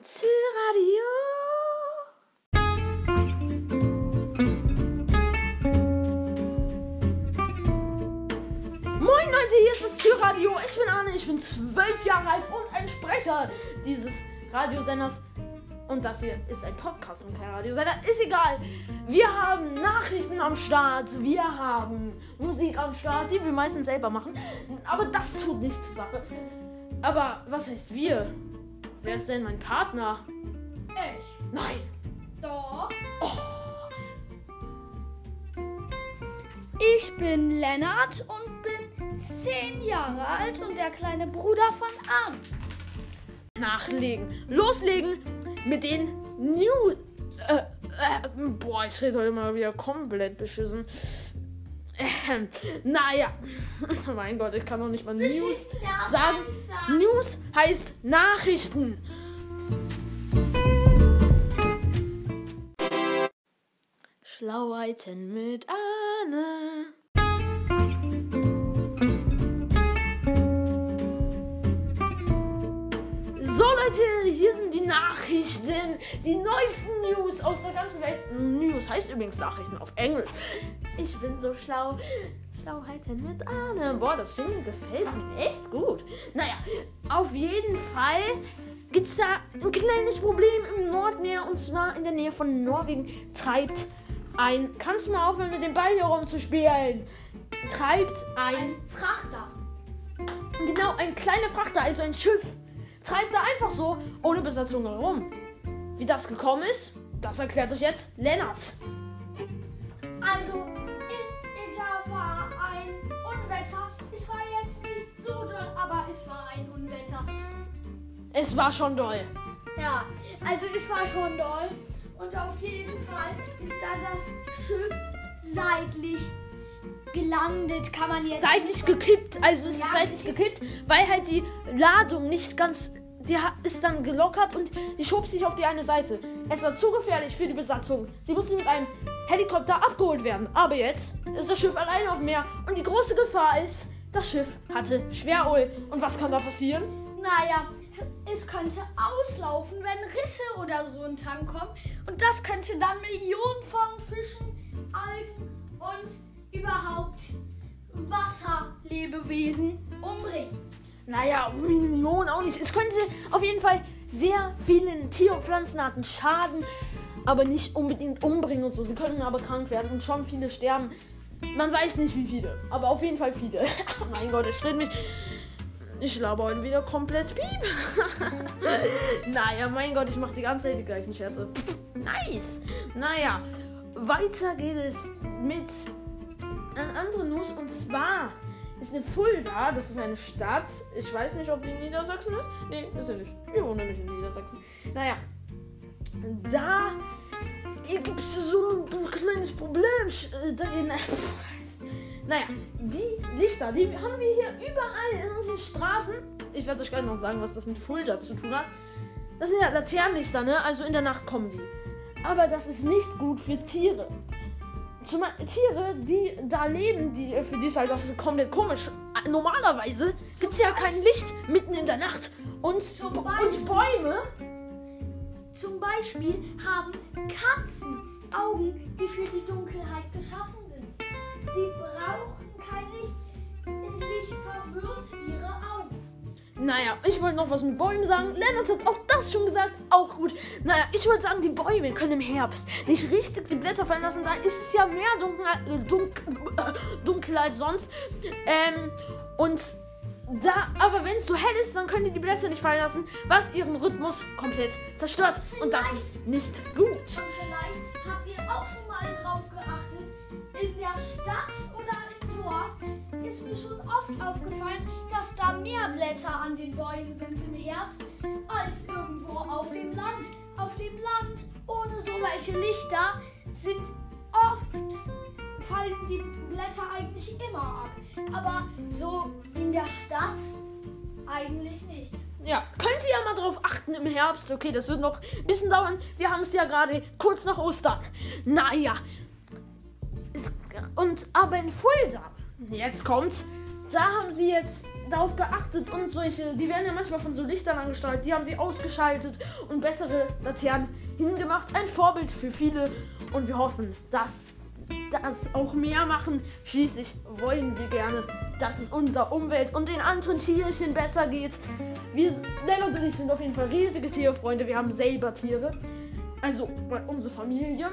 Zyradio. Moin Leute, hier ist das Zyradio. Ich bin Arne, ich bin zwölf Jahre alt und ein Sprecher dieses Radiosenders. Und das hier ist ein Podcast und kein Radiosender. Ist egal. Wir haben Nachrichten am Start. Wir haben Musik am Start, die wir meistens selber machen. Aber das tut nichts zur Sache. Aber was heißt wir? Wer ist denn mein Partner? Ich. Nein. Doch. Oh. Ich bin Lennart und bin zehn Jahre alt und der kleine Bruder von Arm. Nachlegen. Loslegen mit den New. Äh, äh, boah, ich rede heute mal wieder komplett beschissen. Ähm, naja. mein Gott, ich kann doch nicht mal News sagen. sagen. News heißt Nachrichten. Schlauheiten mit Anne. So Leute, hier sind die Nachrichten, die neuesten News aus der ganzen Welt. News heißt übrigens Nachrichten auf Englisch. Ich bin so schlau. Schlauheiten mit Arne. Boah, das Jingle gefällt mir echt gut. Naja, auf jeden Fall gibt es da ein kleines Problem im Nordmeer und zwar in der Nähe von Norwegen treibt ein. Kannst du mal aufhören mit dem Ball hier rumzuspielen? Treibt ein Frachter. Genau, ein kleiner Frachter, also ein Schiff, treibt da einfach so ohne Besatzung herum. Wie das gekommen ist, das erklärt euch jetzt Lennart. Also, in, da war ein Unwetter. Es war jetzt nicht so doll, aber es war ein Unwetter. Es war schon doll. Ja, also es war schon doll. Und auf jeden Fall ist da das Schiff seitlich gelandet, kann man jetzt. Seitlich gekippt, also es ist seitlich gekippt. weil halt die Ladung nicht ganz, die ist dann gelockert und die schob sich auf die eine Seite. Es war zu gefährlich für die Besatzung. Sie musste mit einem Helikopter abgeholt werden. Aber jetzt ist das Schiff alleine auf dem Meer und die große Gefahr ist, das Schiff hatte Schweröl. Und was kann da passieren? Naja, es könnte auslaufen, wenn Risse oder so in den Tank kommen. Und das könnte dann Millionen von Fischen, Algen und überhaupt Wasserlebewesen umbringen. Naja, Millionen auch nicht. Es könnte auf jeden Fall sehr vielen Tier- und Pflanzenarten schaden, aber nicht unbedingt umbringen und so. Sie können aber krank werden und schon viele sterben. Man weiß nicht wie viele, aber auf jeden Fall viele. mein Gott, es steht mich. Ich glaube heute wieder komplett piep. naja, mein Gott, ich mache die ganze Zeit die gleichen Scherze. nice. Naja, weiter geht es mit einer anderen News und zwar ist in Fulda, das ist eine Stadt. Ich weiß nicht, ob die in Niedersachsen ist. Nee, ist sie nicht. Wir wohnen nämlich in Niedersachsen. Naja, da gibt es so ein kleines Problem. Äh, in, naja, die Lichter, die haben wir hier überall in unseren Straßen. Ich werde euch gleich noch sagen, was das mit Fulda zu tun hat. Das sind ja Laternenlichter, ne? Also in der Nacht kommen die. Aber das ist nicht gut für Tiere. Zum Beispiel Tiere, die da leben, die, für die ist halt auch komplett komisch. Normalerweise gibt es ja kein Licht mitten in der Nacht. Und, und Bäume. Zum Beispiel haben Katzen Augen, die für die Dunkelheit geschaffen sind. Sie brauchen kein Licht. Licht verwirrt ihre Augen. Naja, ich wollte noch was mit Bäumen sagen. Lennart hat auch das schon gesagt. Auch gut. Naja, ich wollte sagen, die Bäume können im Herbst nicht richtig die Blätter fallen lassen. Da ist es ja mehr dunkel, äh, dunkel, äh, dunkel als sonst. Ähm, und da, aber wenn es so hell ist, dann können die die Blätter nicht fallen lassen, was ihren Rhythmus komplett zerstört. Und das ist nicht gut. Und vielleicht habt ihr auch schon mal drauf geachtet, in der Stadt oder im Dorf ist mir schon oft aufgefallen, dass da mehr Blätter an den Bäumen sind im Herbst als irgendwo auf dem Land. Auf dem Land ohne so welche Lichter sind oft fallen die Blätter eigentlich immer ab. Aber so in der Stadt eigentlich nicht. Ja, könnt ihr ja mal drauf achten im Herbst. Okay, das wird noch ein bisschen dauern. Wir haben es ja gerade kurz nach Ostern. Naja. Und aber in Fulda, jetzt kommt's, da haben sie jetzt darauf geachtet und solche, die werden ja manchmal von so Lichtern angestrahlt, die haben sie ausgeschaltet und bessere Laternen hingemacht. Ein Vorbild für viele und wir hoffen, dass das auch mehr machen. Schließlich wollen wir gerne, dass es unserer Umwelt und den anderen Tierchen besser geht. Wir, Lennart und ich sind auf jeden Fall riesige Tierfreunde. Wir haben selber Tiere. Also unsere Familie.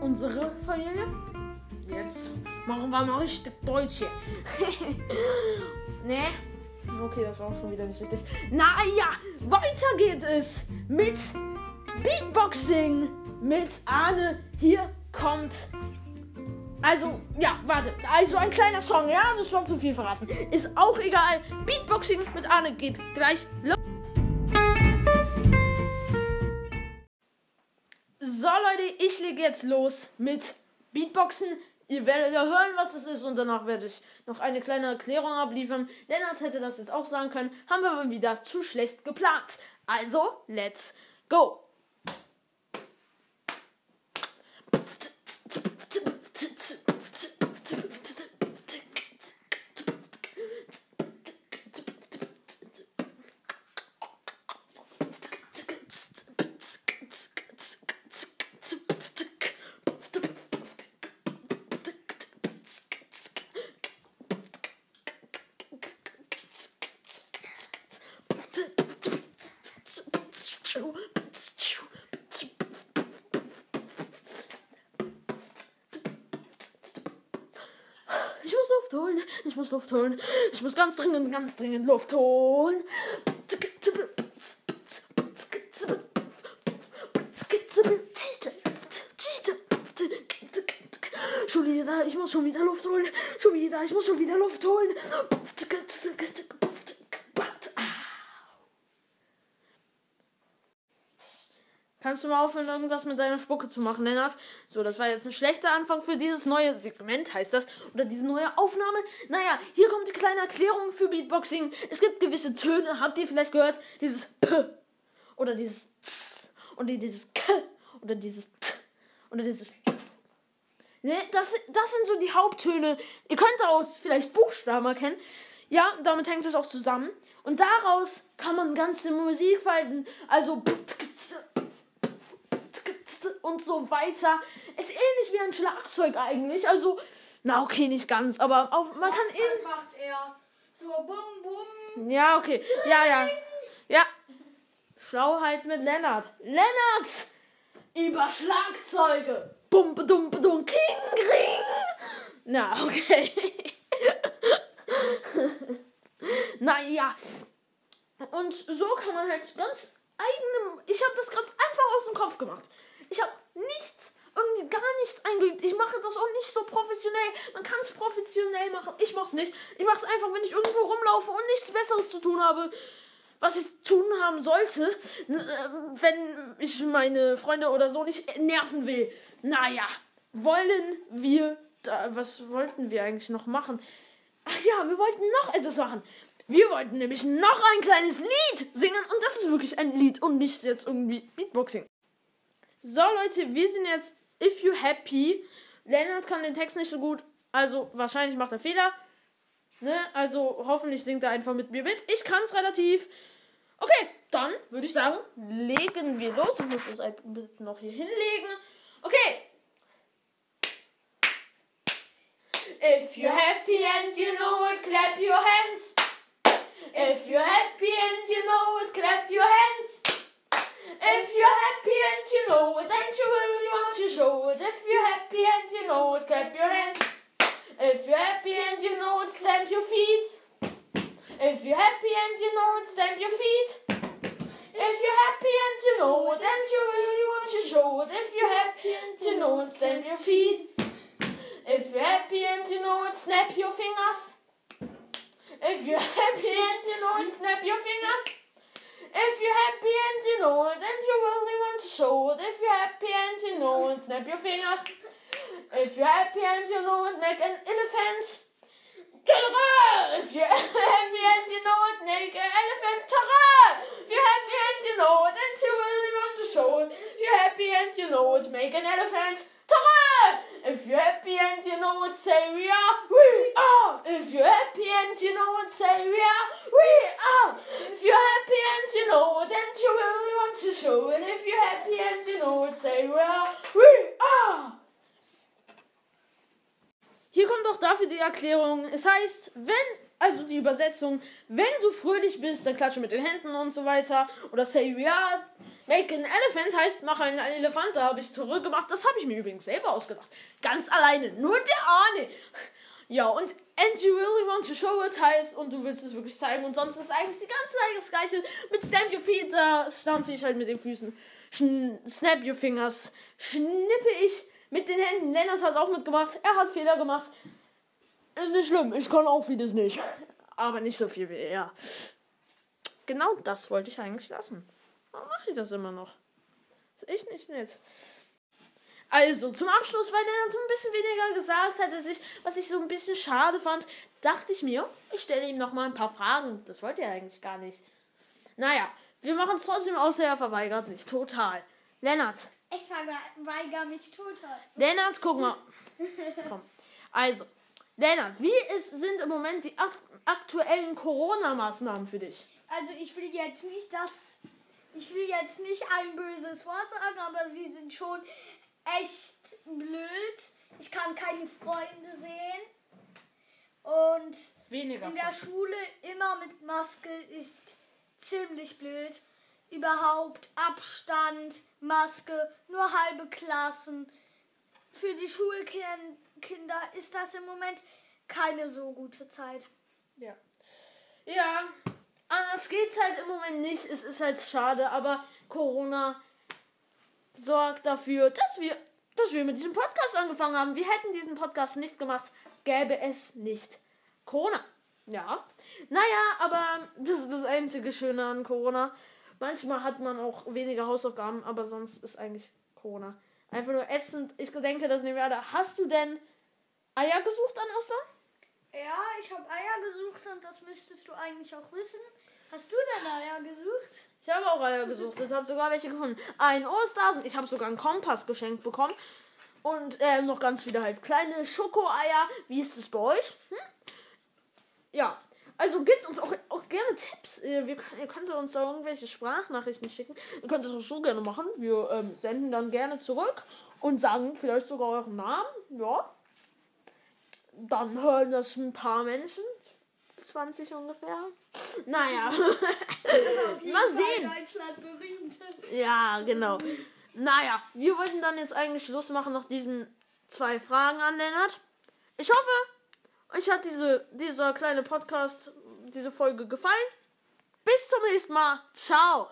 Unsere Familie. Jetzt machen wir mal richtig Deutsche. ne? Okay, das war auch schon wieder nicht richtig. Naja, weiter geht es mit Beatboxing mit Arne. Hier kommt. Also, ja, warte. Also ein kleiner Song, ja, das ist schon zu viel verraten. Ist auch egal. Beatboxing mit Arne geht gleich los. So, Leute, ich lege jetzt los mit Beatboxen. Ihr werdet ja hören, was es ist und danach werde ich noch eine kleine Erklärung abliefern. Lennart hätte das jetzt auch sagen können, haben wir aber wieder zu schlecht geplant. Also, let's go! Ich muss Luft holen. Ich muss ganz dringend, ganz dringend Luft holen. Schon wieder, ich muss schon wieder Luft holen. Schon wieder, ich muss schon wieder Luft holen. Kannst du mal aufhören, irgendwas mit deiner Spucke zu machen, Lennart? So, das war jetzt ein schlechter Anfang für dieses neue Segment, heißt das. Oder diese neue Aufnahme. Naja, hier kommt die kleine Erklärung für Beatboxing. Es gibt gewisse Töne, habt ihr vielleicht gehört? Dieses P. Oder dieses Z. Oder dieses K. Oder dieses T. Oder dieses Ne, das, das sind so die Haupttöne. Ihr könnt daraus vielleicht Buchstaben erkennen. Ja, damit hängt es auch zusammen. Und daraus kann man ganze Musik falten. Also und so weiter. Ist ähnlich wie ein Schlagzeug eigentlich. Also, na okay, nicht ganz, aber auf, man kann eben. macht er. So bum bum. Ja, okay. Ja, ja. Ja. Schlauheit mit Lennart. Lennart! Über Schlagzeuge. Bum, bum, bum, king, kring. Na, okay. naja. Und so kann man halt ganz eigenem. Ich habe das gerade einfach aus dem Kopf gemacht. Ich habe nichts, irgendwie gar nichts eingeübt. Ich mache das auch nicht so professionell. Man kann es professionell machen. Ich mache es nicht. Ich mache es einfach, wenn ich irgendwo rumlaufe und nichts Besseres zu tun habe. Was ich tun haben sollte, äh, wenn ich meine Freunde oder so nicht nerven will. Naja, wollen wir. Da, was wollten wir eigentlich noch machen? Ach ja, wir wollten noch etwas machen. Wir wollten nämlich noch ein kleines Lied singen und das ist wirklich ein Lied und nicht jetzt irgendwie Beatboxing. So, Leute, wir sind jetzt If You Happy. Leonard kann den Text nicht so gut, also wahrscheinlich macht er Fehler. Ne? Also hoffentlich singt er einfach mit mir mit. Ich kann es relativ. Okay, dann würde ich sagen, legen wir los. Ich muss das bitte noch hier hinlegen. Okay. If you're happy and you know it, clap your hands. Your feet. If you're happy and you know it, snap your fingers. If you're happy and you know it, snap your fingers. If you're happy and you know it, and you really want to show it. If you're happy and you know it, snap your fingers. If you're happy and you know it, make an elephant. If you're happy and you know it, make an elephant. If you're happy and you know it, and you really want to show it. If you're happy and you know it, make an elephant. If you're happy and you know what, say we are, we are. If you're happy and you know what, say we are, we are. If you're happy and you know it and you really want to show it, if you're happy and you know it, say we are, we are. Hier kommt auch dafür die Erklärung. Es heißt, wenn, also die Übersetzung, wenn du fröhlich bist, dann klatsche mit den Händen und so weiter. Oder say we are. Make an elephant heißt, mach einen Elefant. Da habe ich zurückgemacht. Das habe ich mir übrigens selber ausgedacht. Ganz alleine. Nur der Arne. Ja, und and you really want to show it heißt, und du willst es wirklich zeigen. Und sonst ist eigentlich die ganze Zeit das gleiche. Mit Stamp Your Feet, da stampfe ich halt mit den Füßen. Schn snap Your Fingers. Schnippe ich mit den Händen. Lennart hat auch mitgemacht. Er hat Fehler gemacht. Ist nicht schlimm. Ich kann auch vieles nicht. Aber nicht so viel wie er. Genau das wollte ich eigentlich lassen. Warum mache ich das immer noch? Ist echt nicht nett. Also, zum Abschluss, weil er so ein bisschen weniger gesagt hat, dass ich, was ich so ein bisschen schade fand, dachte ich mir, ich stelle ihm noch mal ein paar Fragen. Das wollte er eigentlich gar nicht. Naja, wir machen es trotzdem, außer er verweigert sich. Total. Lennart. Ich verweigere mich total. Lennart, guck mal. Komm. Also, Lennart, wie ist, sind im Moment die ak aktuellen Corona-Maßnahmen für dich? Also ich will jetzt nicht das. Ich will jetzt nicht ein böses Wort sagen, aber sie sind schon echt blöd. Ich kann keine Freunde sehen. Und Weniger. in der Schule immer mit Maske ist ziemlich blöd. Überhaupt Abstand, Maske, nur halbe Klassen. Für die Schulkinder ist das im Moment keine so gute Zeit. Ja. Ja, anders geht's halt im Moment nicht. Es ist halt schade, aber Corona sorgt dafür, dass wir, dass wir mit diesem Podcast angefangen haben. Wir hätten diesen Podcast nicht gemacht, gäbe es nicht Corona. Ja. Naja, aber das ist das einzige Schöne an Corona. Manchmal hat man auch weniger Hausaufgaben, aber sonst ist eigentlich Corona einfach nur ätzend. Ich denke, das nehmen wir alle. Hast du denn Eier gesucht an Ostern? Ja, ich habe Eier gesucht und das müsstest du eigentlich auch wissen. Hast du denn Eier gesucht? Ich habe auch Eier gesucht und habe sogar welche gefunden. Ein Osterhasen. Ich habe sogar einen Kompass geschenkt bekommen. Und äh, noch ganz viele halt kleine Schokoeier. Wie ist es bei euch? Hm? Ja. Also gebt uns auch, auch gerne Tipps. Äh, Wir, ihr könnt uns da irgendwelche Sprachnachrichten schicken. Ihr könnt es auch so gerne machen. Wir ähm, senden dann gerne zurück und sagen vielleicht sogar euren Namen. Ja. Dann hören das ein paar Menschen. 20 ungefähr. Naja. Jeden Mal sehen. Deutschland berühmt. Ja, genau. Naja, wir wollten dann jetzt eigentlich Schluss machen nach diesen zwei Fragen an Lennart. Ich hoffe, euch hat diese, dieser kleine Podcast, diese Folge gefallen. Bis zum nächsten Mal. Ciao.